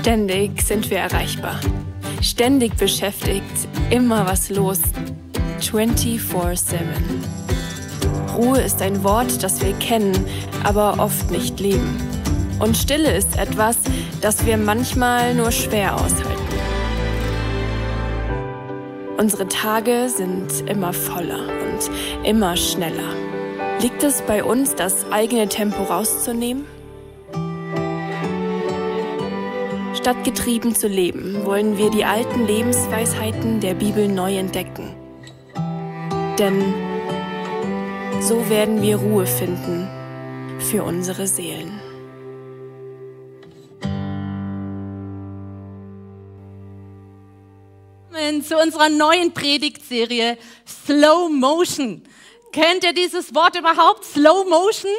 Ständig sind wir erreichbar. Ständig beschäftigt, immer was los. 24-7. Ruhe ist ein Wort, das wir kennen, aber oft nicht leben. Und Stille ist etwas, das wir manchmal nur schwer aushalten. Unsere Tage sind immer voller und immer schneller. Liegt es bei uns, das eigene Tempo rauszunehmen? Statt getrieben zu leben, wollen wir die alten Lebensweisheiten der Bibel neu entdecken. Denn so werden wir Ruhe finden für unsere Seelen. Zu unserer neuen Predigtserie Slow Motion. Kennt ihr dieses Wort überhaupt? Slow Motion?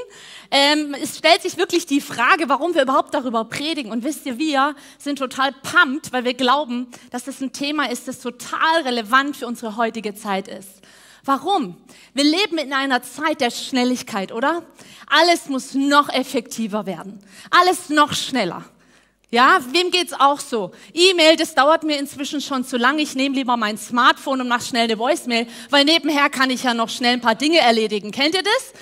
Ähm, es stellt sich wirklich die Frage, warum wir überhaupt darüber predigen. Und wisst ihr, wir sind total pumped, weil wir glauben, dass das ein Thema ist, das total relevant für unsere heutige Zeit ist. Warum? Wir leben in einer Zeit der Schnelligkeit, oder? Alles muss noch effektiver werden. Alles noch schneller. Ja, wem geht's auch so? E-Mail, das dauert mir inzwischen schon zu lang. Ich nehme lieber mein Smartphone und mache schnell eine Voicemail, weil nebenher kann ich ja noch schnell ein paar Dinge erledigen. Kennt ihr das?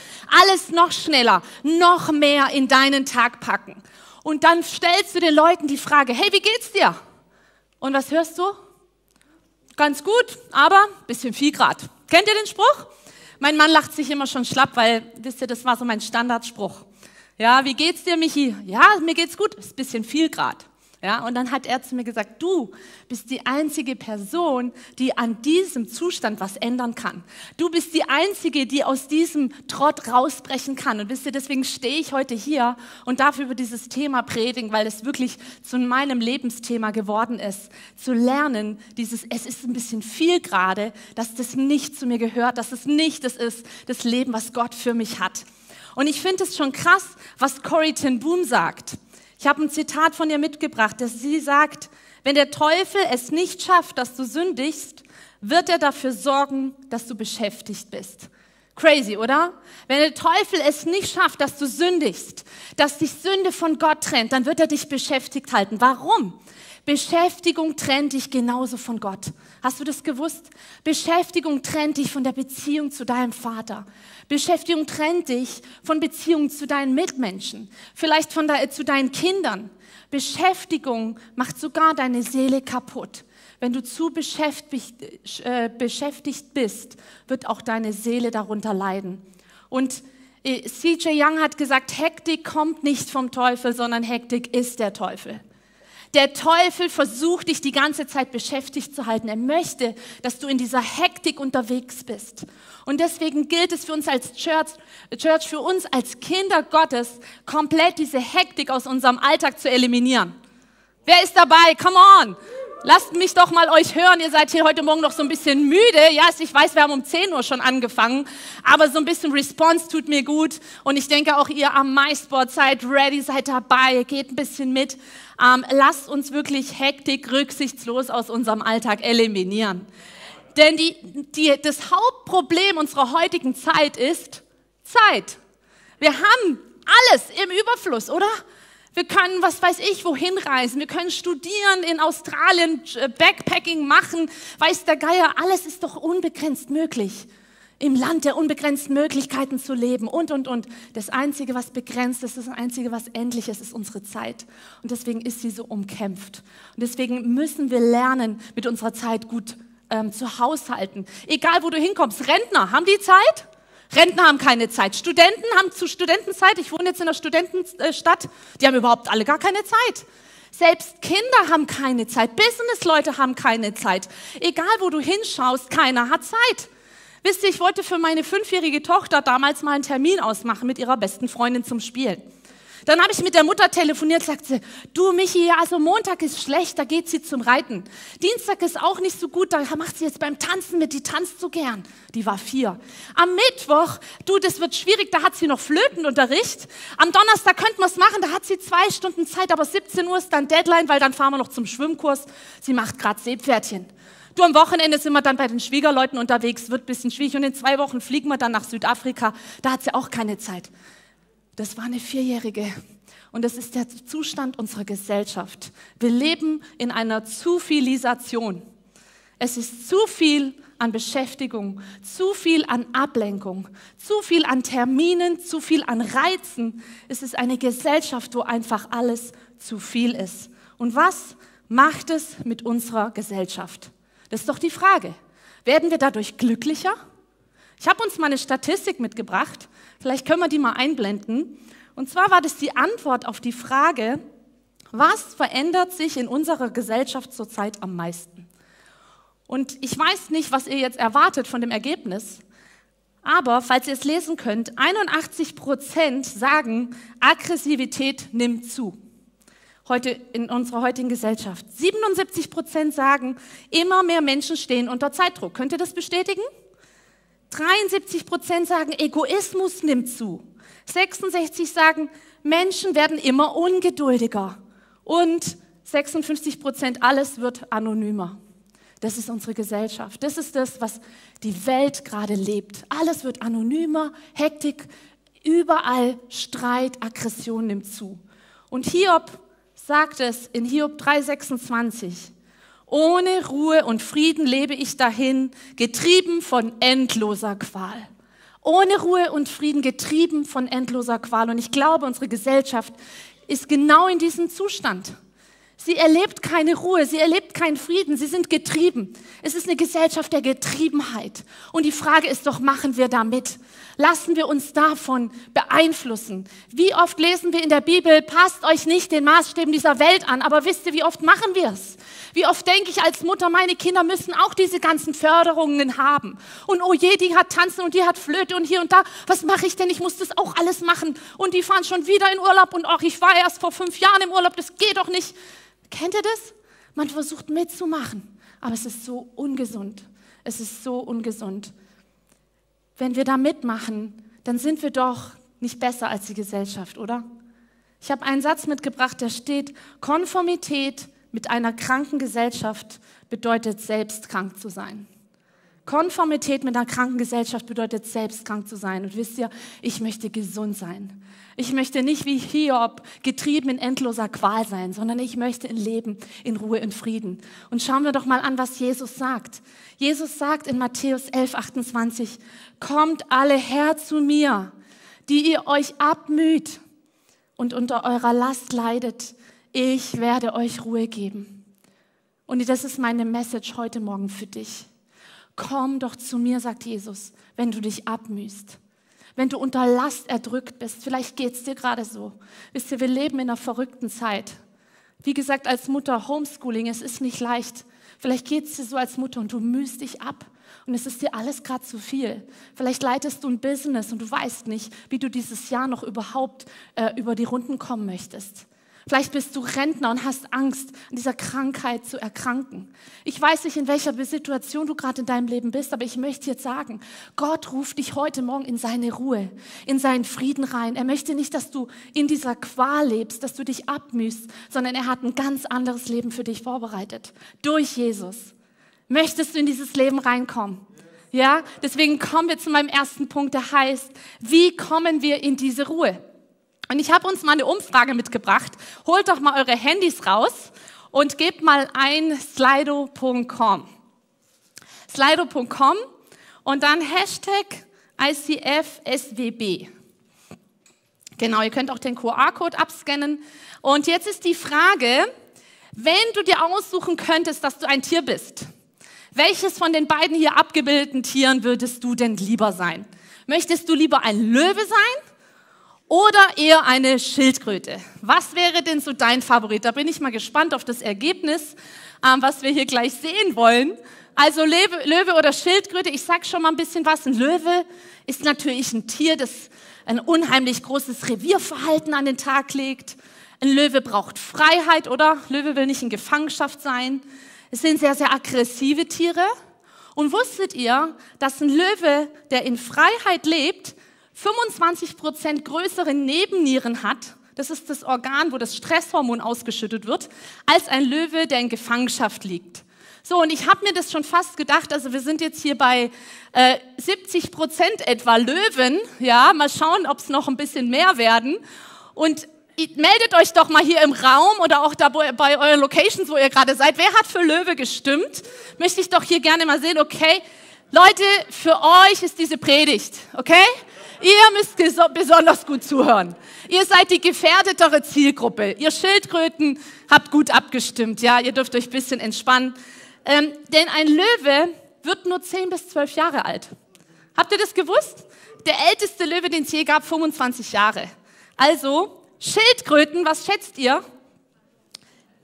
Alles noch schneller, noch mehr in deinen Tag packen. Und dann stellst du den Leuten die Frage, hey, wie geht's dir? Und was hörst du? Ganz gut, aber bisschen viel grad. Kennt ihr den Spruch? Mein Mann lacht sich immer schon schlapp, weil, wisst ihr, das war so mein Standardspruch. Ja, wie geht's dir, Michi? Ja, mir geht's gut. Ist ein bisschen viel grad. Ja, und dann hat er zu mir gesagt, du bist die einzige Person, die an diesem Zustand was ändern kann. Du bist die einzige, die aus diesem Trott rausbrechen kann. Und wisst ihr, deswegen stehe ich heute hier und darf über dieses Thema predigen, weil es wirklich zu meinem Lebensthema geworden ist. Zu lernen, dieses, es ist ein bisschen viel gerade, dass das nicht zu mir gehört, dass es nicht das ist, das Leben, was Gott für mich hat. Und ich finde es schon krass, was Corrie ten Boom sagt. Ich habe ein Zitat von ihr mitgebracht, dass sie sagt, wenn der Teufel es nicht schafft, dass du sündigst, wird er dafür sorgen, dass du beschäftigt bist. Crazy, oder? Wenn der Teufel es nicht schafft, dass du sündigst, dass dich Sünde von Gott trennt, dann wird er dich beschäftigt halten. Warum? Beschäftigung trennt dich genauso von Gott. Hast du das gewusst? Beschäftigung trennt dich von der Beziehung zu deinem Vater. Beschäftigung trennt dich von Beziehungen zu deinen Mitmenschen, vielleicht von de zu deinen Kindern. Beschäftigung macht sogar deine Seele kaputt. Wenn du zu beschäftigt, äh, beschäftigt bist, wird auch deine Seele darunter leiden. Und äh, CJ Young hat gesagt, Hektik kommt nicht vom Teufel, sondern Hektik ist der Teufel. Der Teufel versucht dich die ganze Zeit beschäftigt zu halten. Er möchte, dass du in dieser Hektik unterwegs bist. Und deswegen gilt es für uns als Church, Church, für uns als Kinder Gottes, komplett diese Hektik aus unserem Alltag zu eliminieren. Wer ist dabei? Come on! Lasst mich doch mal euch hören. Ihr seid hier heute Morgen noch so ein bisschen müde. Ja, ich weiß, wir haben um 10 Uhr schon angefangen. Aber so ein bisschen Response tut mir gut. Und ich denke auch ihr am MySport seid ready, seid dabei, geht ein bisschen mit. Ähm, lasst uns wirklich Hektik rücksichtslos aus unserem Alltag eliminieren. Denn die, die, das Hauptproblem unserer heutigen Zeit ist Zeit. Wir haben alles im Überfluss, oder? Wir können, was weiß ich, wohin reisen. Wir können studieren in Australien, äh, Backpacking machen. Weiß der Geier, alles ist doch unbegrenzt möglich. Im Land der unbegrenzten Möglichkeiten zu leben und, und, und. Das Einzige, was begrenzt ist, das Einzige, was endlich ist, ist unsere Zeit. Und deswegen ist sie so umkämpft. Und deswegen müssen wir lernen, mit unserer Zeit gut ähm, zu haushalten. Egal, wo du hinkommst. Rentner, haben die Zeit? Rentner haben keine Zeit. Studenten haben zu Studentenzeit, ich wohne jetzt in einer Studentenstadt, die haben überhaupt alle gar keine Zeit. Selbst Kinder haben keine Zeit. Businessleute haben keine Zeit. Egal, wo du hinschaust, keiner hat Zeit. Wisst ihr, ich wollte für meine fünfjährige Tochter damals mal einen Termin ausmachen mit ihrer besten Freundin zum Spielen. Dann habe ich mit der Mutter telefoniert, sagt sie, du Michi, also Montag ist schlecht, da geht sie zum Reiten. Dienstag ist auch nicht so gut, da macht sie jetzt beim Tanzen mit, die tanzt so gern. Die war vier. Am Mittwoch, du, das wird schwierig, da hat sie noch Flötenunterricht. Am Donnerstag könnten wir es machen, da hat sie zwei Stunden Zeit, aber 17 Uhr ist dann Deadline, weil dann fahren wir noch zum Schwimmkurs. Sie macht gerade Seepferdchen. Du, am Wochenende sind wir dann bei den Schwiegerleuten unterwegs, wird ein bisschen schwierig und in zwei Wochen fliegen wir dann nach Südafrika, da hat sie auch keine Zeit. Das war eine Vierjährige. Und das ist der Zustand unserer Gesellschaft. Wir leben in einer Zufilisation. Es ist zu viel an Beschäftigung, zu viel an Ablenkung, zu viel an Terminen, zu viel an Reizen. Es ist eine Gesellschaft, wo einfach alles zu viel ist. Und was macht es mit unserer Gesellschaft? Das ist doch die Frage. Werden wir dadurch glücklicher? Ich habe uns mal eine Statistik mitgebracht. Vielleicht können wir die mal einblenden. Und zwar war das die Antwort auf die Frage, was verändert sich in unserer Gesellschaft zurzeit am meisten? Und ich weiß nicht, was ihr jetzt erwartet von dem Ergebnis, aber falls ihr es lesen könnt, 81 Prozent sagen, Aggressivität nimmt zu. Heute in unserer heutigen Gesellschaft. 77 Prozent sagen, immer mehr Menschen stehen unter Zeitdruck. Könnt ihr das bestätigen? 73 Prozent sagen, Egoismus nimmt zu. 66 sagen, Menschen werden immer ungeduldiger. Und 56 Prozent, alles wird anonymer. Das ist unsere Gesellschaft. Das ist das, was die Welt gerade lebt. Alles wird anonymer, Hektik, überall Streit, Aggression nimmt zu. Und Hiob sagt es in Hiob 3:26. Ohne Ruhe und Frieden lebe ich dahin, getrieben von endloser Qual. Ohne Ruhe und Frieden, getrieben von endloser Qual. Und ich glaube, unsere Gesellschaft ist genau in diesem Zustand. Sie erlebt keine Ruhe, sie erlebt keinen Frieden, sie sind getrieben. Es ist eine Gesellschaft der Getriebenheit. Und die Frage ist doch, machen wir da mit? Lassen wir uns davon beeinflussen? Wie oft lesen wir in der Bibel, passt euch nicht den Maßstäben dieser Welt an, aber wisst ihr, wie oft machen wir es? Wie oft denke ich als Mutter, meine Kinder müssen auch diese ganzen Förderungen haben. Und oh je, die hat Tanzen und die hat Flöte und hier und da. Was mache ich denn? Ich muss das auch alles machen. Und die fahren schon wieder in Urlaub und ach, ich war erst vor fünf Jahren im Urlaub, das geht doch nicht. Kennt ihr das? Man versucht mitzumachen, aber es ist so ungesund. Es ist so ungesund. Wenn wir da mitmachen, dann sind wir doch nicht besser als die Gesellschaft, oder? Ich habe einen Satz mitgebracht, der steht, Konformität mit einer kranken Gesellschaft bedeutet selbst krank zu sein. Konformität mit einer kranken Gesellschaft bedeutet selbst krank zu sein. Und wisst ihr, ich möchte gesund sein. Ich möchte nicht wie Hiob getrieben in endloser Qual sein, sondern ich möchte in Leben, in Ruhe, in Frieden. Und schauen wir doch mal an, was Jesus sagt. Jesus sagt in Matthäus 11, 28, kommt alle her zu mir, die ihr euch abmüht und unter eurer Last leidet. Ich werde euch Ruhe geben. Und das ist meine Message heute Morgen für dich. Komm doch zu mir, sagt Jesus, wenn du dich abmühst. Wenn du unter Last erdrückt bist, vielleicht geht es dir gerade so. Wisst ihr, wir leben in einer verrückten Zeit. Wie gesagt, als Mutter Homeschooling, es ist nicht leicht. Vielleicht geht es dir so als Mutter und du mühst dich ab und es ist dir alles gerade zu viel. Vielleicht leitest du ein Business und du weißt nicht, wie du dieses Jahr noch überhaupt äh, über die Runden kommen möchtest. Vielleicht bist du Rentner und hast Angst, an dieser Krankheit zu erkranken. Ich weiß nicht, in welcher Situation du gerade in deinem Leben bist, aber ich möchte jetzt sagen, Gott ruft dich heute Morgen in seine Ruhe, in seinen Frieden rein. Er möchte nicht, dass du in dieser Qual lebst, dass du dich abmühst, sondern er hat ein ganz anderes Leben für dich vorbereitet. Durch Jesus. Möchtest du in dieses Leben reinkommen? Ja, deswegen kommen wir zu meinem ersten Punkt, der heißt, wie kommen wir in diese Ruhe? Und ich habe uns mal eine Umfrage mitgebracht. Holt doch mal eure Handys raus und gebt mal ein slido.com. Slido.com und dann Hashtag ICFSWB. Genau, ihr könnt auch den QR-Code abscannen. Und jetzt ist die Frage, wenn du dir aussuchen könntest, dass du ein Tier bist, welches von den beiden hier abgebildeten Tieren würdest du denn lieber sein? Möchtest du lieber ein Löwe sein oder eher eine Schildkröte? Was wäre denn so dein Favorit? Da bin ich mal gespannt auf das Ergebnis, ähm, was wir hier gleich sehen wollen. Also Löwe, Löwe oder Schildkröte, ich sag schon mal ein bisschen was. Ein Löwe ist natürlich ein Tier, das ein unheimlich großes Revierverhalten an den Tag legt. Ein Löwe braucht Freiheit, oder? Löwe will nicht in Gefangenschaft sein. Es sind sehr, sehr aggressive Tiere. Und wusstet ihr, dass ein Löwe, der in Freiheit lebt, 25 Prozent größere Nebennieren hat, das ist das Organ, wo das Stresshormon ausgeschüttet wird, als ein Löwe, der in Gefangenschaft liegt. So, und ich habe mir das schon fast gedacht, also wir sind jetzt hier bei äh, 70 Prozent etwa Löwen, ja, mal schauen, ob es noch ein bisschen mehr werden. Und meldet euch doch mal hier im Raum oder auch da bei euren Locations, wo ihr gerade seid. Wer hat für Löwe gestimmt? Möchte ich doch hier gerne mal sehen, okay? Leute, für euch ist diese Predigt, okay? Ihr müsst besonders gut zuhören. Ihr seid die gefährdetere Zielgruppe. Ihr Schildkröten habt gut abgestimmt, ja? Ihr dürft euch ein bisschen entspannen. Ähm, denn ein Löwe wird nur 10 bis 12 Jahre alt. Habt ihr das gewusst? Der älteste Löwe, den es je gab, 25 Jahre. Also, Schildkröten, was schätzt ihr?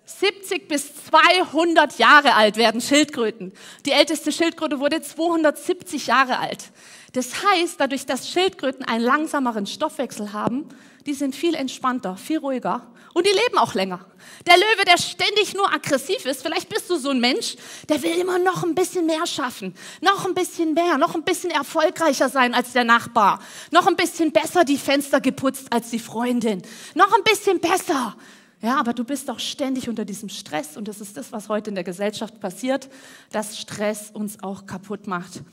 70 bis 200 Jahre alt werden Schildkröten. Die älteste Schildkröte wurde 270 Jahre alt. Das heißt, dadurch, dass Schildkröten einen langsameren Stoffwechsel haben, die sind viel entspannter, viel ruhiger und die leben auch länger. Der Löwe, der ständig nur aggressiv ist, vielleicht bist du so ein Mensch, der will immer noch ein bisschen mehr schaffen, noch ein bisschen mehr, noch ein bisschen erfolgreicher sein als der Nachbar, noch ein bisschen besser die Fenster geputzt als die Freundin, noch ein bisschen besser. Ja, aber du bist doch ständig unter diesem Stress und das ist das, was heute in der Gesellschaft passiert, dass Stress uns auch kaputt macht.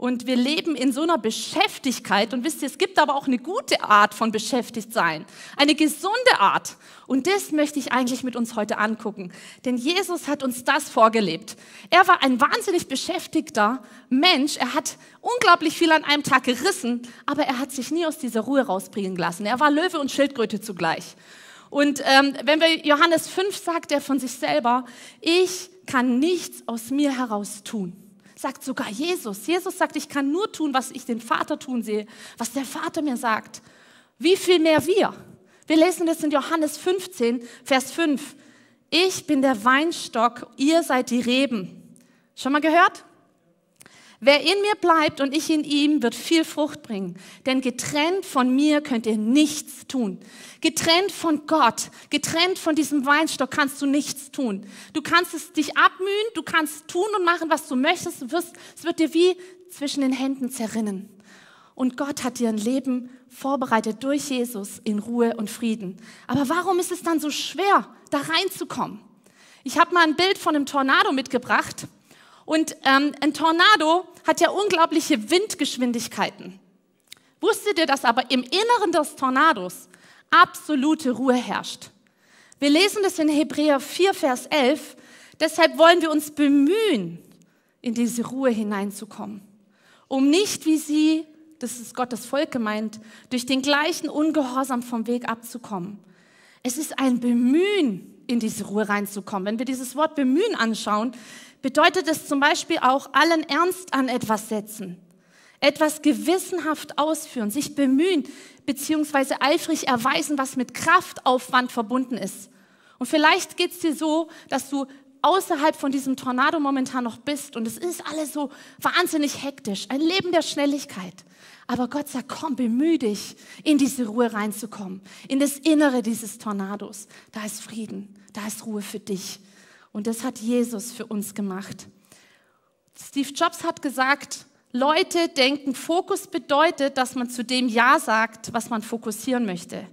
Und wir leben in so einer Beschäftigkeit. Und wisst ihr, es gibt aber auch eine gute Art von beschäftigt sein. Eine gesunde Art. Und das möchte ich eigentlich mit uns heute angucken. Denn Jesus hat uns das vorgelebt. Er war ein wahnsinnig beschäftigter Mensch. Er hat unglaublich viel an einem Tag gerissen, aber er hat sich nie aus dieser Ruhe rausbringen lassen. Er war Löwe und Schildkröte zugleich. Und ähm, wenn wir Johannes 5 sagt er von sich selber, ich kann nichts aus mir heraus tun sagt sogar Jesus. Jesus sagt, ich kann nur tun, was ich den Vater tun sehe, was der Vater mir sagt. Wie viel mehr wir? Wir lesen das in Johannes 15, Vers 5. Ich bin der Weinstock, ihr seid die Reben. Schon mal gehört? Wer in mir bleibt und ich in ihm, wird viel Frucht bringen. Denn getrennt von mir könnt ihr nichts tun. Getrennt von Gott, getrennt von diesem Weinstock kannst du nichts tun. Du kannst es dich abmühen, du kannst tun und machen, was du möchtest. Du wirst, es wird dir wie zwischen den Händen zerrinnen. Und Gott hat dir ein Leben vorbereitet durch Jesus in Ruhe und Frieden. Aber warum ist es dann so schwer, da reinzukommen? Ich habe mal ein Bild von einem Tornado mitgebracht. Und ähm, ein Tornado hat ja unglaubliche Windgeschwindigkeiten. Wusstet ihr, dass aber im Inneren des Tornados absolute Ruhe herrscht? Wir lesen das in Hebräer 4, Vers 11. Deshalb wollen wir uns bemühen, in diese Ruhe hineinzukommen, um nicht wie sie, das ist Gottes Volk gemeint, durch den gleichen Ungehorsam vom Weg abzukommen. Es ist ein Bemühen, in diese Ruhe reinzukommen. Wenn wir dieses Wort bemühen anschauen, bedeutet es zum Beispiel auch allen Ernst an etwas setzen, etwas gewissenhaft ausführen, sich bemühen beziehungsweise eifrig erweisen, was mit Kraftaufwand verbunden ist. Und vielleicht geht es dir so, dass du außerhalb von diesem Tornado momentan noch bist und es ist alles so wahnsinnig hektisch, ein Leben der Schnelligkeit. Aber Gott sagt, komm, bemühe dich, in diese Ruhe reinzukommen, in das Innere dieses Tornados. Da ist Frieden, da ist Ruhe für dich. Und das hat Jesus für uns gemacht. Steve Jobs hat gesagt, Leute denken, Fokus bedeutet, dass man zu dem Ja sagt, was man fokussieren möchte.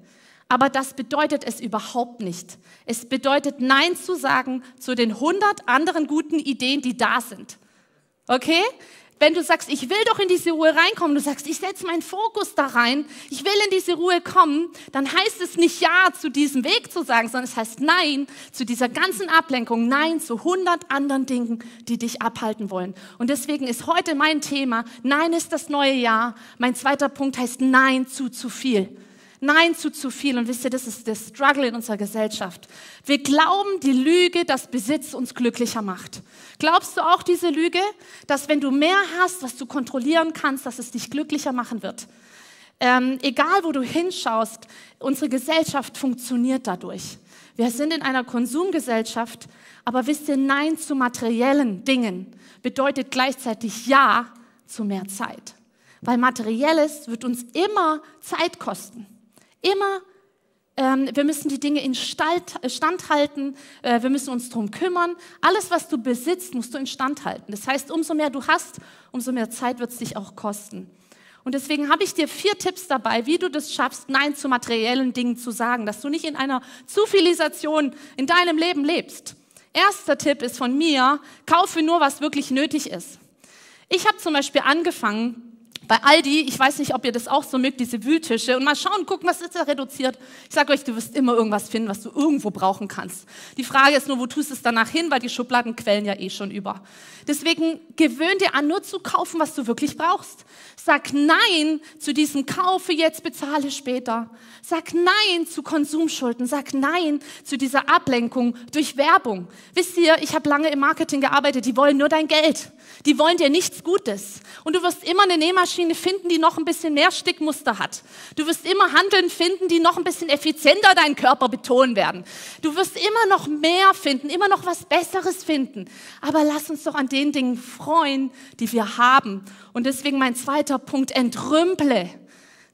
Aber das bedeutet es überhaupt nicht. Es bedeutet Nein zu sagen zu den 100 anderen guten Ideen, die da sind. Okay? Wenn du sagst, ich will doch in diese Ruhe reinkommen, du sagst, ich setze meinen Fokus da rein, ich will in diese Ruhe kommen, dann heißt es nicht Ja zu diesem Weg zu sagen, sondern es heißt Nein zu dieser ganzen Ablenkung, Nein zu hundert anderen Dingen, die dich abhalten wollen. Und deswegen ist heute mein Thema, Nein ist das neue Ja. Mein zweiter Punkt heißt Nein zu zu viel. Nein zu zu viel. Und wisst ihr, das ist der Struggle in unserer Gesellschaft. Wir glauben die Lüge, dass Besitz uns glücklicher macht. Glaubst du auch diese Lüge, dass wenn du mehr hast, was du kontrollieren kannst, dass es dich glücklicher machen wird? Ähm, egal, wo du hinschaust, unsere Gesellschaft funktioniert dadurch. Wir sind in einer Konsumgesellschaft, aber wisst ihr, Nein zu materiellen Dingen bedeutet gleichzeitig Ja zu mehr Zeit. Weil materielles wird uns immer Zeit kosten. Immer, ähm, wir müssen die Dinge in äh, Stand halten, äh, wir müssen uns darum kümmern. Alles, was du besitzt, musst du in Stand halten. Das heißt, umso mehr du hast, umso mehr Zeit wird es dich auch kosten. Und deswegen habe ich dir vier Tipps dabei, wie du das schaffst, Nein zu materiellen Dingen zu sagen, dass du nicht in einer Zivilisation in deinem Leben lebst. Erster Tipp ist von mir, kaufe nur, was wirklich nötig ist. Ich habe zum Beispiel angefangen, bei Aldi, ich weiß nicht, ob ihr das auch so mögt, diese Wühltische und mal schauen, gucken, was ist da reduziert. Ich sage euch, du wirst immer irgendwas finden, was du irgendwo brauchen kannst. Die Frage ist nur, wo tust du es danach hin, weil die Schubladen quellen ja eh schon über. Deswegen gewöhn dir an, nur zu kaufen, was du wirklich brauchst. Sag Nein zu diesem Kaufe jetzt, bezahle später. Sag Nein zu Konsumschulden. Sag Nein zu dieser Ablenkung durch Werbung. Wisst ihr, ich habe lange im Marketing gearbeitet, die wollen nur dein Geld. Die wollen dir nichts Gutes. Und du wirst immer eine Nähmaschine finden, die noch ein bisschen mehr Stickmuster hat. Du wirst immer Handeln finden, die noch ein bisschen effizienter deinen Körper betonen werden. Du wirst immer noch mehr finden, immer noch was Besseres finden. Aber lass uns doch an den Dingen freuen, die wir haben. Und deswegen mein zweiter Punkt, entrümple.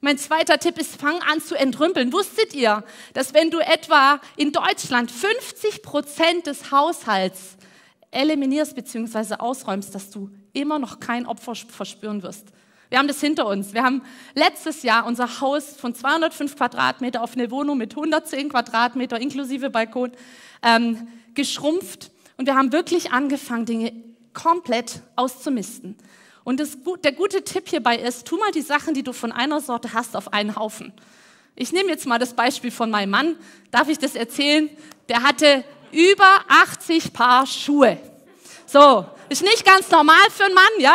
Mein zweiter Tipp ist, fang an zu entrümpeln. Wusstet ihr, dass wenn du etwa in Deutschland 50 Prozent des Haushalts eliminierst bzw. ausräumst, dass du immer noch kein Opfer verspüren wirst. Wir haben das hinter uns. Wir haben letztes Jahr unser Haus von 205 Quadratmeter auf eine Wohnung mit 110 Quadratmeter inklusive Balkon ähm, geschrumpft und wir haben wirklich angefangen, Dinge komplett auszumisten. Und das, der gute Tipp hierbei ist, tu mal die Sachen, die du von einer Sorte hast, auf einen Haufen. Ich nehme jetzt mal das Beispiel von meinem Mann. Darf ich das erzählen? Der hatte über 80 Paar Schuhe. So, ist nicht ganz normal für einen Mann, ja?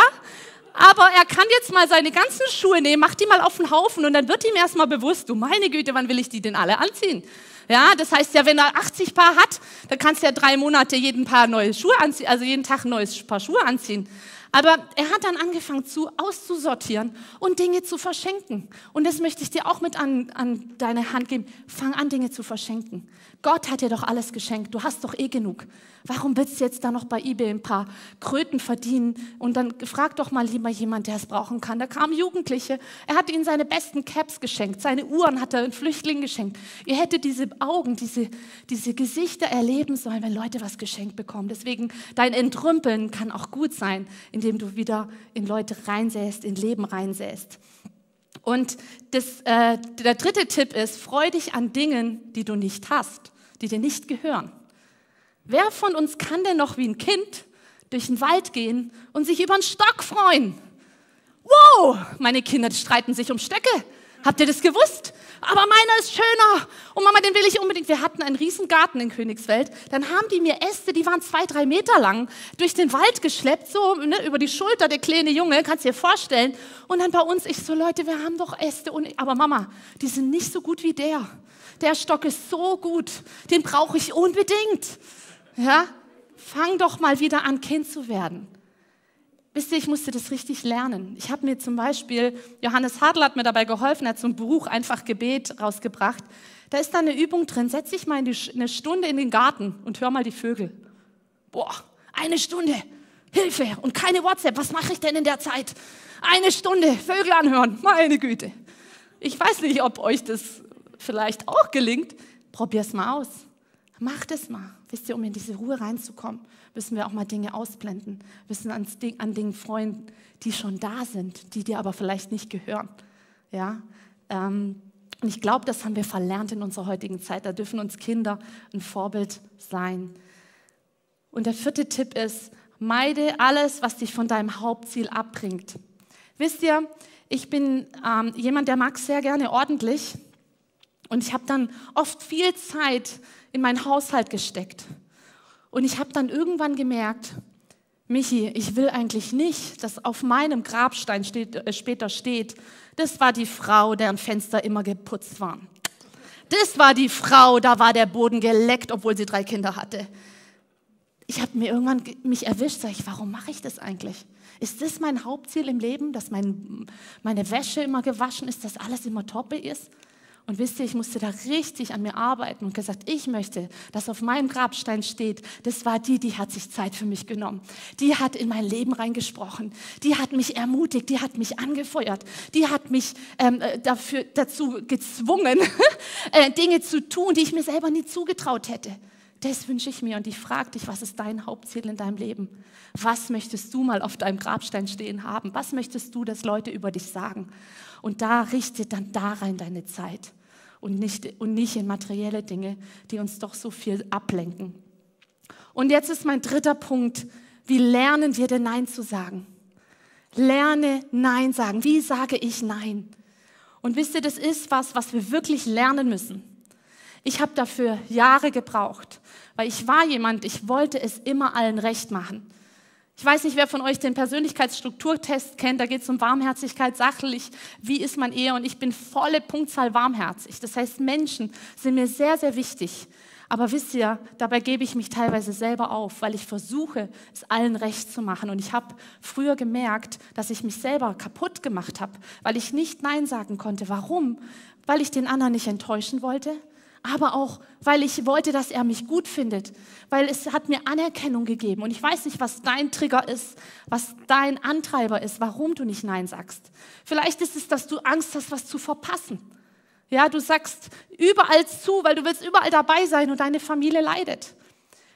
Aber er kann jetzt mal seine ganzen Schuhe nehmen, macht die mal auf den Haufen und dann wird ihm erstmal bewusst, du meine Güte, wann will ich die denn alle anziehen? Ja, das heißt ja, wenn er 80 Paar hat, dann kannst du ja drei Monate jeden Paar neue Schuhe anziehen, also jeden Tag ein neues Paar Schuhe anziehen. Aber er hat dann angefangen zu auszusortieren und Dinge zu verschenken. Und das möchte ich dir auch mit an, an deine Hand geben. Fang an, Dinge zu verschenken. Gott hat dir doch alles geschenkt. Du hast doch eh genug. Warum willst du jetzt da noch bei eBay ein paar Kröten verdienen? Und dann frag doch mal lieber jemand, der es brauchen kann. Da kamen Jugendliche. Er hat ihnen seine besten Caps geschenkt. Seine Uhren hat er den Flüchtlingen geschenkt. Ihr hättet diese Augen, diese, diese Gesichter erleben sollen, wenn Leute was geschenkt bekommen. Deswegen, dein Entrümpeln kann auch gut sein, indem du wieder in Leute reinsäst, in Leben reinsäst. Und das, äh, der dritte Tipp ist, freu dich an Dingen, die du nicht hast, die dir nicht gehören. Wer von uns kann denn noch wie ein Kind durch den Wald gehen und sich über einen Stock freuen? Wow, meine Kinder streiten sich um Stöcke. Habt ihr das gewusst? Aber meiner ist schöner. Und Mama, den will ich unbedingt. Wir hatten einen riesen Garten in Königsfeld. Dann haben die mir Äste, die waren zwei, drei Meter lang, durch den Wald geschleppt, so ne, über die Schulter, der kleine Junge, kannst dir vorstellen. Und dann bei uns, ich so, Leute, wir haben doch Äste. Und, aber Mama, die sind nicht so gut wie der. Der Stock ist so gut. Den brauche ich unbedingt. Ja? Fang doch mal wieder an, Kind zu werden. Wisst ihr, ich musste das richtig lernen. Ich habe mir zum Beispiel, Johannes Hadl hat mir dabei geholfen, er hat so ein Buch einfach Gebet rausgebracht. Da ist da eine Übung drin, setz dich mal eine Stunde in den Garten und hör mal die Vögel. Boah, eine Stunde, Hilfe und keine WhatsApp, was mache ich denn in der Zeit? Eine Stunde, Vögel anhören, meine Güte. Ich weiß nicht, ob euch das vielleicht auch gelingt. Probier's mal aus. Mach das mal. Wisst ihr, um in diese Ruhe reinzukommen, müssen wir auch mal Dinge ausblenden, müssen an, an Dingen freuen, die schon da sind, die dir aber vielleicht nicht gehören. Ja? Ähm, und ich glaube, das haben wir verlernt in unserer heutigen Zeit. Da dürfen uns Kinder ein Vorbild sein. Und der vierte Tipp ist, meide alles, was dich von deinem Hauptziel abbringt. Wisst ihr, ich bin ähm, jemand, der mag sehr gerne ordentlich. Und ich habe dann oft viel Zeit in meinen Haushalt gesteckt. Und ich habe dann irgendwann gemerkt, Michi, ich will eigentlich nicht, dass auf meinem Grabstein steht, äh, später steht, das war die Frau, deren Fenster immer geputzt waren. Das war die Frau, da war der Boden geleckt, obwohl sie drei Kinder hatte. Ich habe mir irgendwann mich erwischt, sage ich, warum mache ich das eigentlich? Ist das mein Hauptziel im Leben, dass mein, meine Wäsche immer gewaschen ist, dass alles immer toppe ist? Und wisst ihr, ich musste da richtig an mir arbeiten und gesagt, ich möchte, dass auf meinem Grabstein steht, das war die, die hat sich Zeit für mich genommen. Die hat in mein Leben reingesprochen. Die hat mich ermutigt, die hat mich angefeuert. Die hat mich ähm, äh, dafür, dazu gezwungen, äh, Dinge zu tun, die ich mir selber nie zugetraut hätte. Das wünsche ich mir und ich frage dich, was ist dein Hauptziel in deinem Leben? Was möchtest du mal auf deinem Grabstein stehen haben? Was möchtest du, dass Leute über dich sagen? Und da richtet dann da rein deine Zeit und nicht, und nicht in materielle Dinge, die uns doch so viel ablenken. Und jetzt ist mein dritter Punkt, wie lernen wir denn Nein zu sagen? Lerne Nein sagen. Wie sage ich Nein? Und wisst ihr, das ist was, was wir wirklich lernen müssen. Ich habe dafür Jahre gebraucht, weil ich war jemand, ich wollte es immer allen recht machen. Ich weiß nicht, wer von euch den Persönlichkeitsstrukturtest kennt. Da geht es um Warmherzigkeit, sachlich, wie ist man eher. Und ich bin volle Punktzahl warmherzig. Das heißt, Menschen sind mir sehr, sehr wichtig. Aber wisst ihr, dabei gebe ich mich teilweise selber auf, weil ich versuche, es allen recht zu machen. Und ich habe früher gemerkt, dass ich mich selber kaputt gemacht habe, weil ich nicht Nein sagen konnte. Warum? Weil ich den anderen nicht enttäuschen wollte, aber auch, weil ich wollte, dass er mich gut findet, weil es hat mir Anerkennung gegeben. Und ich weiß nicht, was dein Trigger ist, was dein Antreiber ist, warum du nicht Nein sagst. Vielleicht ist es, dass du Angst hast, was zu verpassen. Ja, du sagst überall zu, weil du willst überall dabei sein und deine Familie leidet.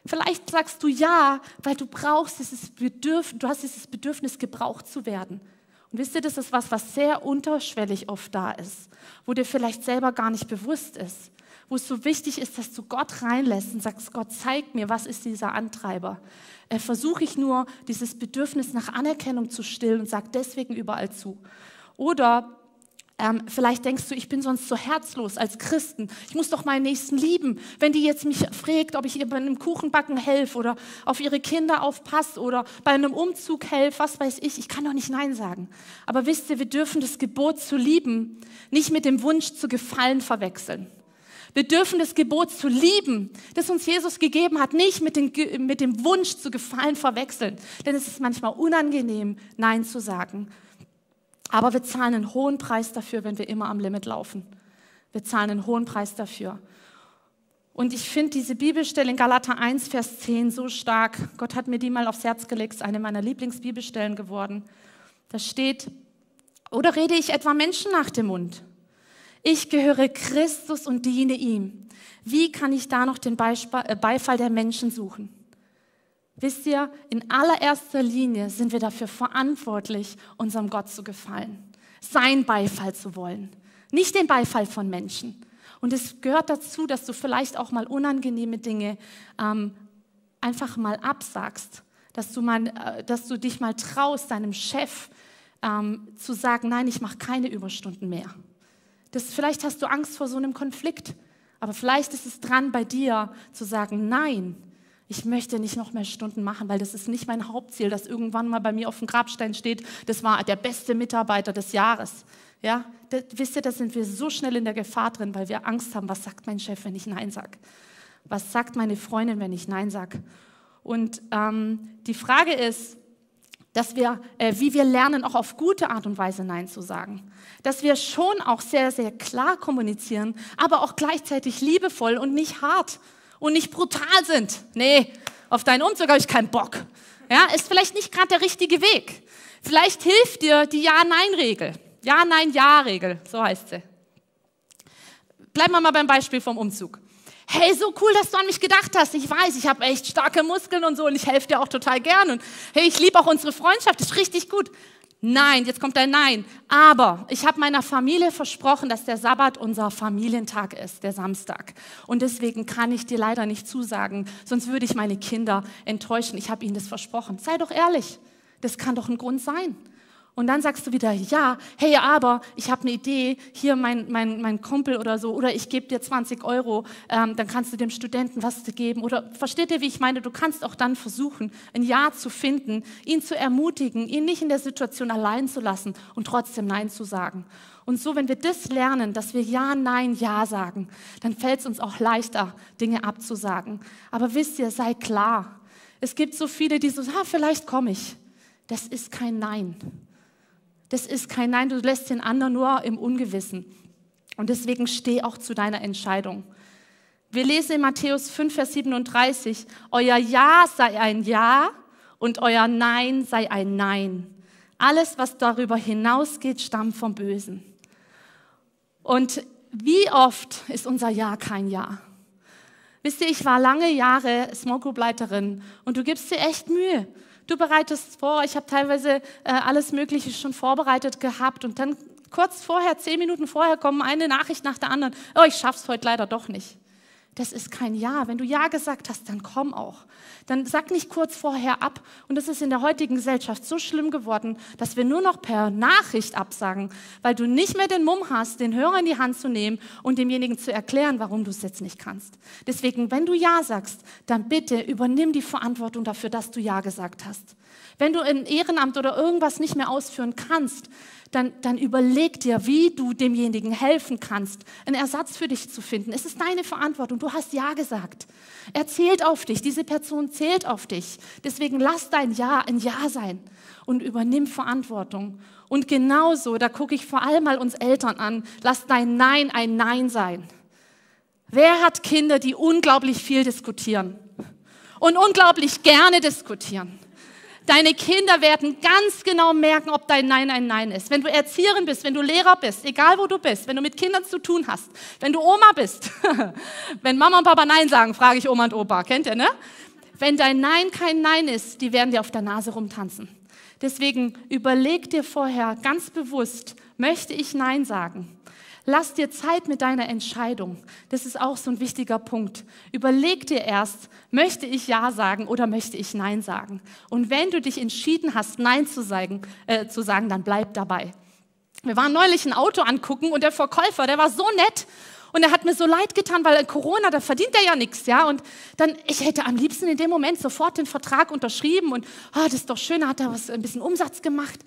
Vielleicht sagst du ja, weil du brauchst dieses Bedürfnis, du hast dieses Bedürfnis, gebraucht zu werden. Und wisst ihr, das ist was, was sehr unterschwellig oft da ist, wo dir vielleicht selber gar nicht bewusst ist, wo es so wichtig ist, dass du Gott reinlässt und sagst, Gott, zeig mir, was ist dieser Antreiber. Äh, Versuche ich nur, dieses Bedürfnis nach Anerkennung zu stillen und sag deswegen überall zu. Oder ähm, vielleicht denkst du, ich bin sonst so herzlos als Christen. Ich muss doch meinen Nächsten lieben. Wenn die jetzt mich fragt, ob ich ihr bei einem Kuchenbacken helfe oder auf ihre Kinder aufpasse oder bei einem Umzug helfe, was weiß ich, ich kann doch nicht Nein sagen. Aber wisst ihr, wir dürfen das Gebot zu lieben nicht mit dem Wunsch zu gefallen verwechseln. Wir dürfen das Gebot zu lieben, das uns Jesus gegeben hat, nicht mit, den, mit dem Wunsch zu gefallen verwechseln. Denn es ist manchmal unangenehm, Nein zu sagen. Aber wir zahlen einen hohen Preis dafür, wenn wir immer am Limit laufen. Wir zahlen einen hohen Preis dafür. Und ich finde diese Bibelstelle in Galater 1, Vers 10 so stark. Gott hat mir die mal aufs Herz gelegt, ist eine meiner Lieblingsbibelstellen geworden. Da steht, oder rede ich etwa Menschen nach dem Mund? Ich gehöre Christus und diene ihm. Wie kann ich da noch den äh, Beifall der Menschen suchen? Wisst ihr, in allererster Linie sind wir dafür verantwortlich, unserem Gott zu gefallen, sein Beifall zu wollen, nicht den Beifall von Menschen. Und es gehört dazu, dass du vielleicht auch mal unangenehme Dinge ähm, einfach mal absagst, dass du, mal, äh, dass du dich mal traust, deinem Chef ähm, zu sagen, nein, ich mache keine Überstunden mehr. Das, vielleicht hast du Angst vor so einem Konflikt, aber vielleicht ist es dran bei dir zu sagen, nein, ich möchte nicht noch mehr Stunden machen, weil das ist nicht mein Hauptziel, dass irgendwann mal bei mir auf dem Grabstein steht, das war der beste Mitarbeiter des Jahres. Ja, das, wisst ihr, da sind wir so schnell in der Gefahr drin, weil wir Angst haben, was sagt mein Chef, wenn ich Nein sage? Was sagt meine Freundin, wenn ich Nein sage? Und ähm, die Frage ist, dass wir, äh, wie wir lernen, auch auf gute Art und Weise Nein zu sagen. Dass wir schon auch sehr, sehr klar kommunizieren, aber auch gleichzeitig liebevoll und nicht hart und nicht brutal sind. Nee, auf deinen Umzug habe ich keinen Bock. Ja, ist vielleicht nicht gerade der richtige Weg. Vielleicht hilft dir die Ja-Nein-Regel. Ja-Nein-Ja-Regel, so heißt sie. Bleiben wir mal beim Beispiel vom Umzug. Hey, so cool, dass du an mich gedacht hast. Ich weiß, ich habe echt starke Muskeln und so und ich helfe dir auch total gern. Und hey, ich liebe auch unsere Freundschaft, ist richtig gut. Nein, jetzt kommt ein Nein. Aber ich habe meiner Familie versprochen, dass der Sabbat unser Familientag ist, der Samstag. Und deswegen kann ich dir leider nicht zusagen, sonst würde ich meine Kinder enttäuschen. Ich habe ihnen das versprochen. Sei doch ehrlich, das kann doch ein Grund sein. Und dann sagst du wieder, ja, hey, aber ich habe eine Idee, hier mein, mein, mein Kumpel oder so, oder ich gebe dir 20 Euro, ähm, dann kannst du dem Studenten was geben. Oder versteht ihr, wie ich meine? Du kannst auch dann versuchen, ein Ja zu finden, ihn zu ermutigen, ihn nicht in der Situation allein zu lassen und trotzdem Nein zu sagen. Und so, wenn wir das lernen, dass wir Ja, Nein, Ja sagen, dann fällt es uns auch leichter, Dinge abzusagen. Aber wisst ihr, sei klar. Es gibt so viele, die so, ah, vielleicht komme ich. Das ist kein Nein. Das ist kein Nein, du lässt den anderen nur im Ungewissen. Und deswegen steh auch zu deiner Entscheidung. Wir lesen in Matthäus 5, Vers 37, euer Ja sei ein Ja und euer Nein sei ein Nein. Alles, was darüber hinausgeht, stammt vom Bösen. Und wie oft ist unser Ja kein Ja? Wisst ihr, ich war lange Jahre Small Group Leiterin und du gibst dir echt Mühe. Du bereitest vor, ich habe teilweise äh, alles Mögliche schon vorbereitet gehabt und dann kurz vorher, zehn Minuten vorher, kommen eine Nachricht nach der anderen. Oh, ich schaff's heute leider doch nicht. Das ist kein Ja. Wenn du Ja gesagt hast, dann komm auch. Dann sag nicht kurz vorher ab. Und das ist in der heutigen Gesellschaft so schlimm geworden, dass wir nur noch per Nachricht absagen, weil du nicht mehr den Mumm hast, den Hörer in die Hand zu nehmen und demjenigen zu erklären, warum du es jetzt nicht kannst. Deswegen, wenn du Ja sagst, dann bitte übernimm die Verantwortung dafür, dass du Ja gesagt hast. Wenn du ein Ehrenamt oder irgendwas nicht mehr ausführen kannst, dann, dann überleg dir, wie du demjenigen helfen kannst, einen Ersatz für dich zu finden. Es ist deine Verantwortung. Du hast Ja gesagt. Er zählt auf dich. Diese Person zählt auf dich. Deswegen lass dein Ja ein Ja sein und übernimm Verantwortung. Und genauso, da gucke ich vor allem mal uns Eltern an, lass dein Nein ein Nein sein. Wer hat Kinder, die unglaublich viel diskutieren und unglaublich gerne diskutieren? Deine Kinder werden ganz genau merken, ob dein Nein ein Nein ist. Wenn du Erzieherin bist, wenn du Lehrer bist, egal wo du bist, wenn du mit Kindern zu tun hast, wenn du Oma bist, wenn Mama und Papa Nein sagen, frage ich Oma und Opa, kennt ihr, ne? Wenn dein Nein kein Nein ist, die werden dir auf der Nase rumtanzen. Deswegen überleg dir vorher ganz bewusst, möchte ich Nein sagen? Lass dir Zeit mit deiner Entscheidung. Das ist auch so ein wichtiger Punkt. Überleg dir erst, möchte ich Ja sagen oder möchte ich Nein sagen? Und wenn du dich entschieden hast, Nein zu sagen, äh, zu sagen dann bleib dabei. Wir waren neulich ein Auto angucken und der Verkäufer, der war so nett und er hat mir so leid getan, weil Corona, da verdient er ja nichts, ja. Und dann, ich hätte am liebsten in dem Moment sofort den Vertrag unterschrieben und, ah, das ist doch schön, hat er was, ein bisschen Umsatz gemacht.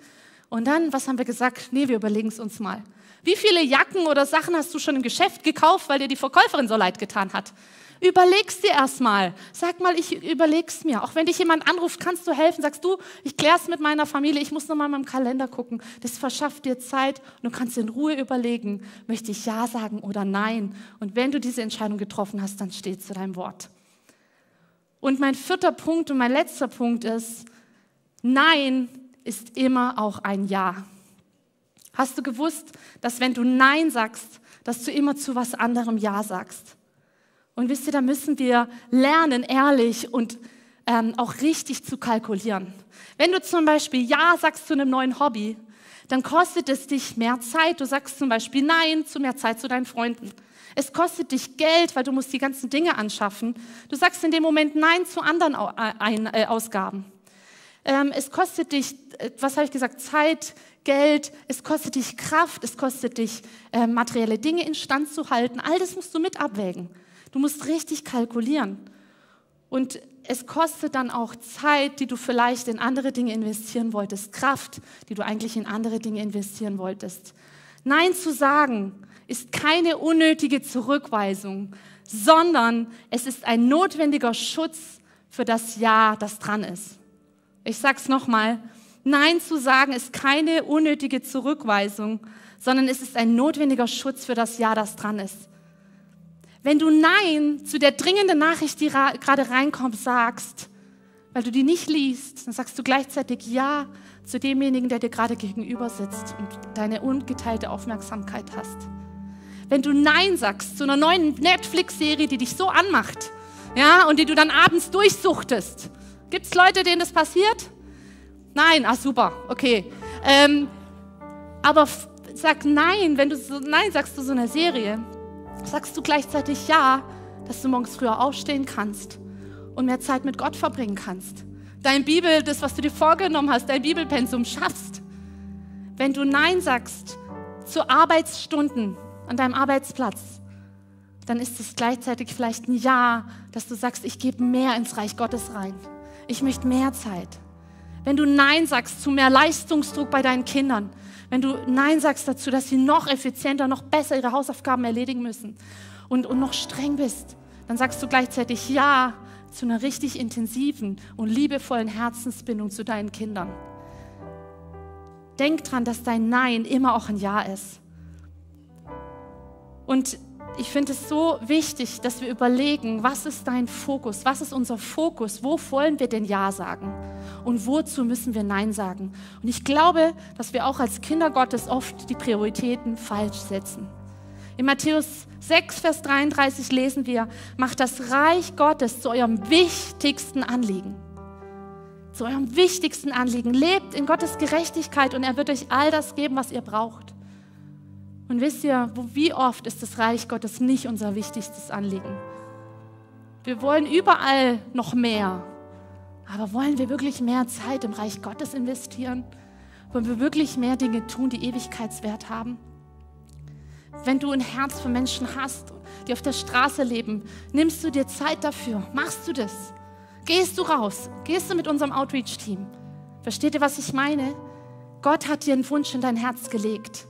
Und dann, was haben wir gesagt? Nee, wir überlegen es uns mal. Wie viele Jacken oder Sachen hast du schon im Geschäft gekauft, weil dir die Verkäuferin so leid getan hat? Überleg's dir erstmal. Sag mal, ich überleg's mir. Auch wenn dich jemand anruft, kannst du helfen. Sagst du, ich klär's mit meiner Familie, ich muss nochmal in meinem Kalender gucken. Das verschafft dir Zeit und du kannst in Ruhe überlegen, möchte ich Ja sagen oder Nein. Und wenn du diese Entscheidung getroffen hast, dann steh zu deinem Wort. Und mein vierter Punkt und mein letzter Punkt ist, Nein ist immer auch ein Ja. Hast du gewusst, dass wenn du Nein sagst, dass du immer zu was anderem Ja sagst? Und wisst ihr, da müssen wir lernen, ehrlich und ähm, auch richtig zu kalkulieren. Wenn du zum Beispiel Ja sagst zu einem neuen Hobby, dann kostet es dich mehr Zeit. Du sagst zum Beispiel Nein zu mehr Zeit zu deinen Freunden. Es kostet dich Geld, weil du musst die ganzen Dinge anschaffen. Du sagst in dem Moment Nein zu anderen äh, Ausgaben. Ähm, es kostet dich, äh, was habe ich gesagt, Zeit, Geld, es kostet dich Kraft, es kostet dich äh, materielle Dinge instand zu halten. All das musst du mit abwägen. Du musst richtig kalkulieren. Und es kostet dann auch Zeit, die du vielleicht in andere Dinge investieren wolltest, Kraft, die du eigentlich in andere Dinge investieren wolltest. Nein zu sagen ist keine unnötige Zurückweisung, sondern es ist ein notwendiger Schutz für das Ja, das dran ist. Ich sage es nochmal, Nein zu sagen ist keine unnötige Zurückweisung, sondern es ist ein notwendiger Schutz für das Ja, das dran ist. Wenn du Nein zu der dringenden Nachricht, die gerade reinkommt, sagst, weil du die nicht liest, dann sagst du gleichzeitig Ja zu demjenigen, der dir gerade gegenüber sitzt und deine ungeteilte Aufmerksamkeit hast. Wenn du Nein sagst zu einer neuen Netflix-Serie, die dich so anmacht, ja, und die du dann abends durchsuchtest. Gibt es Leute, denen das passiert? Nein, ach super, okay. Ähm, aber sag nein, wenn du so nein sagst zu so einer Serie, sagst du gleichzeitig ja, dass du morgens früher aufstehen kannst und mehr Zeit mit Gott verbringen kannst. Dein Bibel, das, was du dir vorgenommen hast, dein Bibelpensum schaffst. Wenn du Nein sagst zu Arbeitsstunden an deinem Arbeitsplatz, dann ist es gleichzeitig vielleicht ein Ja, dass du sagst, ich gebe mehr ins Reich Gottes rein. Ich möchte mehr Zeit. Wenn du Nein sagst zu mehr Leistungsdruck bei deinen Kindern, wenn du Nein sagst dazu, dass sie noch effizienter, noch besser ihre Hausaufgaben erledigen müssen und, und noch streng bist, dann sagst du gleichzeitig Ja zu einer richtig intensiven und liebevollen Herzensbindung zu deinen Kindern. Denk dran, dass dein Nein immer auch ein Ja ist. Und ich finde es so wichtig, dass wir überlegen, was ist dein Fokus? Was ist unser Fokus? Wo wollen wir denn Ja sagen? Und wozu müssen wir Nein sagen? Und ich glaube, dass wir auch als Kinder Gottes oft die Prioritäten falsch setzen. In Matthäus 6, Vers 33 lesen wir, macht das Reich Gottes zu eurem wichtigsten Anliegen. Zu eurem wichtigsten Anliegen. Lebt in Gottes Gerechtigkeit und er wird euch all das geben, was ihr braucht. Und wisst ihr, wie oft ist das Reich Gottes nicht unser wichtigstes Anliegen? Wir wollen überall noch mehr. Aber wollen wir wirklich mehr Zeit im Reich Gottes investieren? Wollen wir wirklich mehr Dinge tun, die Ewigkeitswert haben? Wenn du ein Herz für Menschen hast, die auf der Straße leben, nimmst du dir Zeit dafür? Machst du das? Gehst du raus? Gehst du mit unserem Outreach-Team? Versteht ihr, was ich meine? Gott hat dir einen Wunsch in dein Herz gelegt.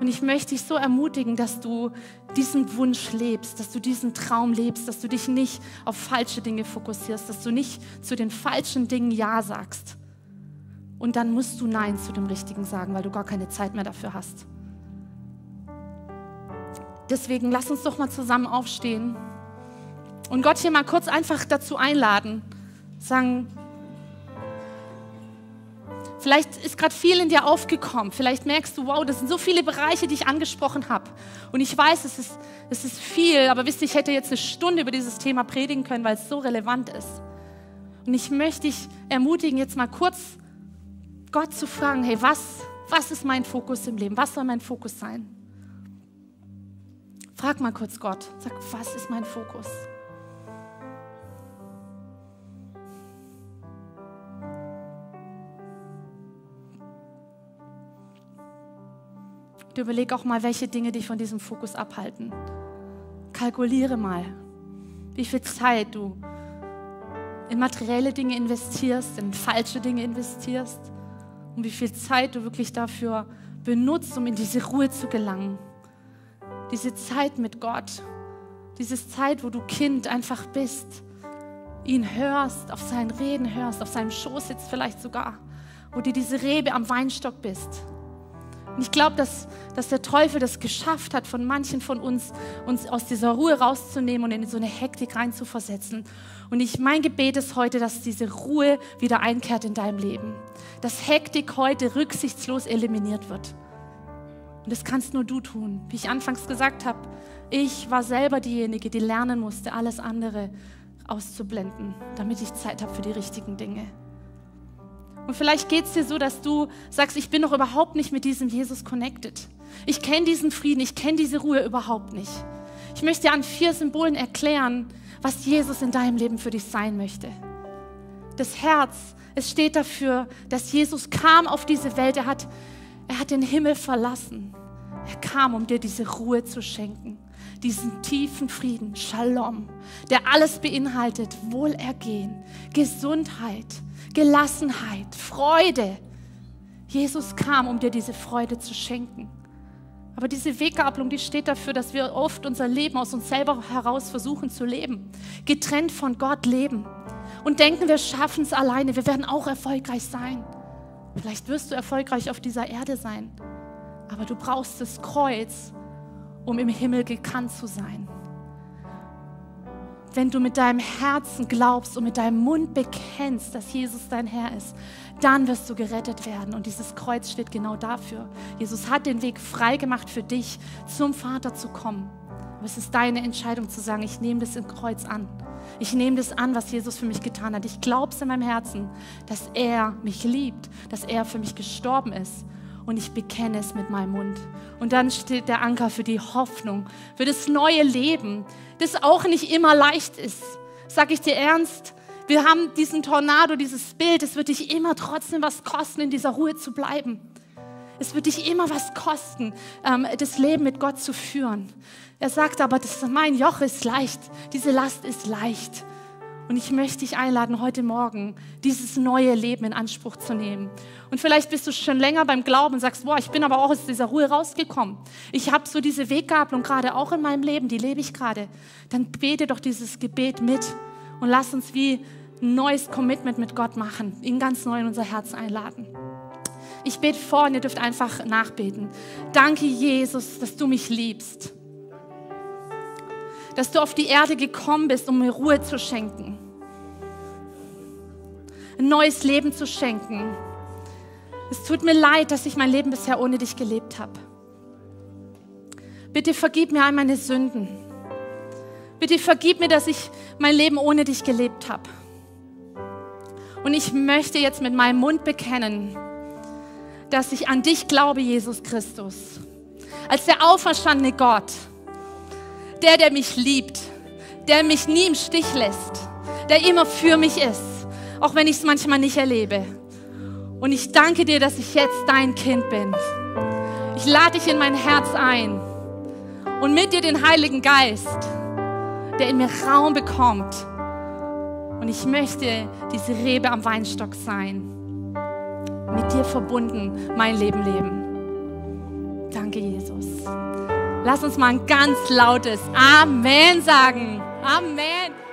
Und ich möchte dich so ermutigen, dass du diesen Wunsch lebst, dass du diesen Traum lebst, dass du dich nicht auf falsche Dinge fokussierst, dass du nicht zu den falschen Dingen Ja sagst. Und dann musst du Nein zu dem Richtigen sagen, weil du gar keine Zeit mehr dafür hast. Deswegen lass uns doch mal zusammen aufstehen und Gott hier mal kurz einfach dazu einladen. Sagen, Vielleicht ist gerade viel in dir aufgekommen. Vielleicht merkst du, wow, das sind so viele Bereiche, die ich angesprochen habe. Und ich weiß, es ist, es ist viel, aber wisst ihr, ich hätte jetzt eine Stunde über dieses Thema predigen können, weil es so relevant ist. Und ich möchte dich ermutigen, jetzt mal kurz Gott zu fragen, hey, was, was ist mein Fokus im Leben? Was soll mein Fokus sein? Frag mal kurz Gott. Sag, was ist mein Fokus? Du überleg auch mal, welche Dinge dich von diesem Fokus abhalten. Kalkuliere mal, wie viel Zeit du in materielle Dinge investierst, in falsche Dinge investierst und wie viel Zeit du wirklich dafür benutzt, um in diese Ruhe zu gelangen. Diese Zeit mit Gott, diese Zeit, wo du Kind einfach bist, ihn hörst, auf sein Reden hörst, auf seinem Schoß sitzt vielleicht sogar, wo du diese Rebe am Weinstock bist und ich glaube, dass, dass der Teufel das geschafft hat, von manchen von uns, uns aus dieser Ruhe rauszunehmen und in so eine Hektik reinzuversetzen. Und ich, mein Gebet ist heute, dass diese Ruhe wieder einkehrt in deinem Leben. Dass Hektik heute rücksichtslos eliminiert wird. Und das kannst nur du tun. Wie ich anfangs gesagt habe, ich war selber diejenige, die lernen musste, alles andere auszublenden, damit ich Zeit habe für die richtigen Dinge. Und vielleicht geht es dir so, dass du sagst, ich bin noch überhaupt nicht mit diesem Jesus connected. Ich kenne diesen Frieden, ich kenne diese Ruhe überhaupt nicht. Ich möchte dir an vier Symbolen erklären, was Jesus in deinem Leben für dich sein möchte. Das Herz, es steht dafür, dass Jesus kam auf diese Welt. Er hat, er hat den Himmel verlassen. Er kam, um dir diese Ruhe zu schenken, diesen tiefen Frieden, Shalom, der alles beinhaltet, Wohlergehen, Gesundheit, Gelassenheit, Freude. Jesus kam, um dir diese Freude zu schenken. Aber diese Weggabelung, die steht dafür, dass wir oft unser Leben aus uns selber heraus versuchen zu leben. Getrennt von Gott leben. Und denken, wir schaffen es alleine. Wir werden auch erfolgreich sein. Vielleicht wirst du erfolgreich auf dieser Erde sein. Aber du brauchst das Kreuz, um im Himmel gekannt zu sein wenn du mit deinem Herzen glaubst und mit deinem Mund bekennst, dass Jesus dein Herr ist, dann wirst du gerettet werden. Und dieses Kreuz steht genau dafür. Jesus hat den Weg frei gemacht für dich, zum Vater zu kommen. Aber es ist deine Entscheidung zu sagen, ich nehme das im Kreuz an. Ich nehme das an, was Jesus für mich getan hat. Ich glaube es in meinem Herzen, dass er mich liebt, dass er für mich gestorben ist und ich bekenne es mit meinem Mund. Und dann steht der Anker für die Hoffnung, für das neue Leben, das auch nicht immer leicht ist. Sag ich dir ernst? Wir haben diesen Tornado, dieses Bild, es wird dich immer trotzdem was kosten, in dieser Ruhe zu bleiben. Es wird dich immer was kosten, ähm, das Leben mit Gott zu führen. Er sagt aber, das, mein Joch ist leicht, diese Last ist leicht. Und ich möchte dich einladen, heute Morgen dieses neue Leben in Anspruch zu nehmen. Und vielleicht bist du schon länger beim Glauben und sagst, boah, ich bin aber auch aus dieser Ruhe rausgekommen. Ich habe so diese Weggabelung gerade auch in meinem Leben, die lebe ich gerade. Dann bete doch dieses Gebet mit und lass uns wie ein neues Commitment mit Gott machen, ihn ganz neu in unser Herz einladen. Ich bete vor und ihr dürft einfach nachbeten. Danke, Jesus, dass du mich liebst dass du auf die Erde gekommen bist, um mir Ruhe zu schenken, ein neues Leben zu schenken. Es tut mir leid, dass ich mein Leben bisher ohne dich gelebt habe. Bitte vergib mir all meine Sünden. Bitte vergib mir, dass ich mein Leben ohne dich gelebt habe. Und ich möchte jetzt mit meinem Mund bekennen, dass ich an dich glaube, Jesus Christus, als der auferstandene Gott der, der mich liebt, der mich nie im Stich lässt, der immer für mich ist, auch wenn ich es manchmal nicht erlebe. Und ich danke dir, dass ich jetzt dein Kind bin. Ich lade dich in mein Herz ein und mit dir den Heiligen Geist, der in mir Raum bekommt. Und ich möchte diese Rebe am Weinstock sein, mit dir verbunden mein Leben leben. Danke, Jesus. Lass uns mal ein ganz lautes Amen sagen. Amen.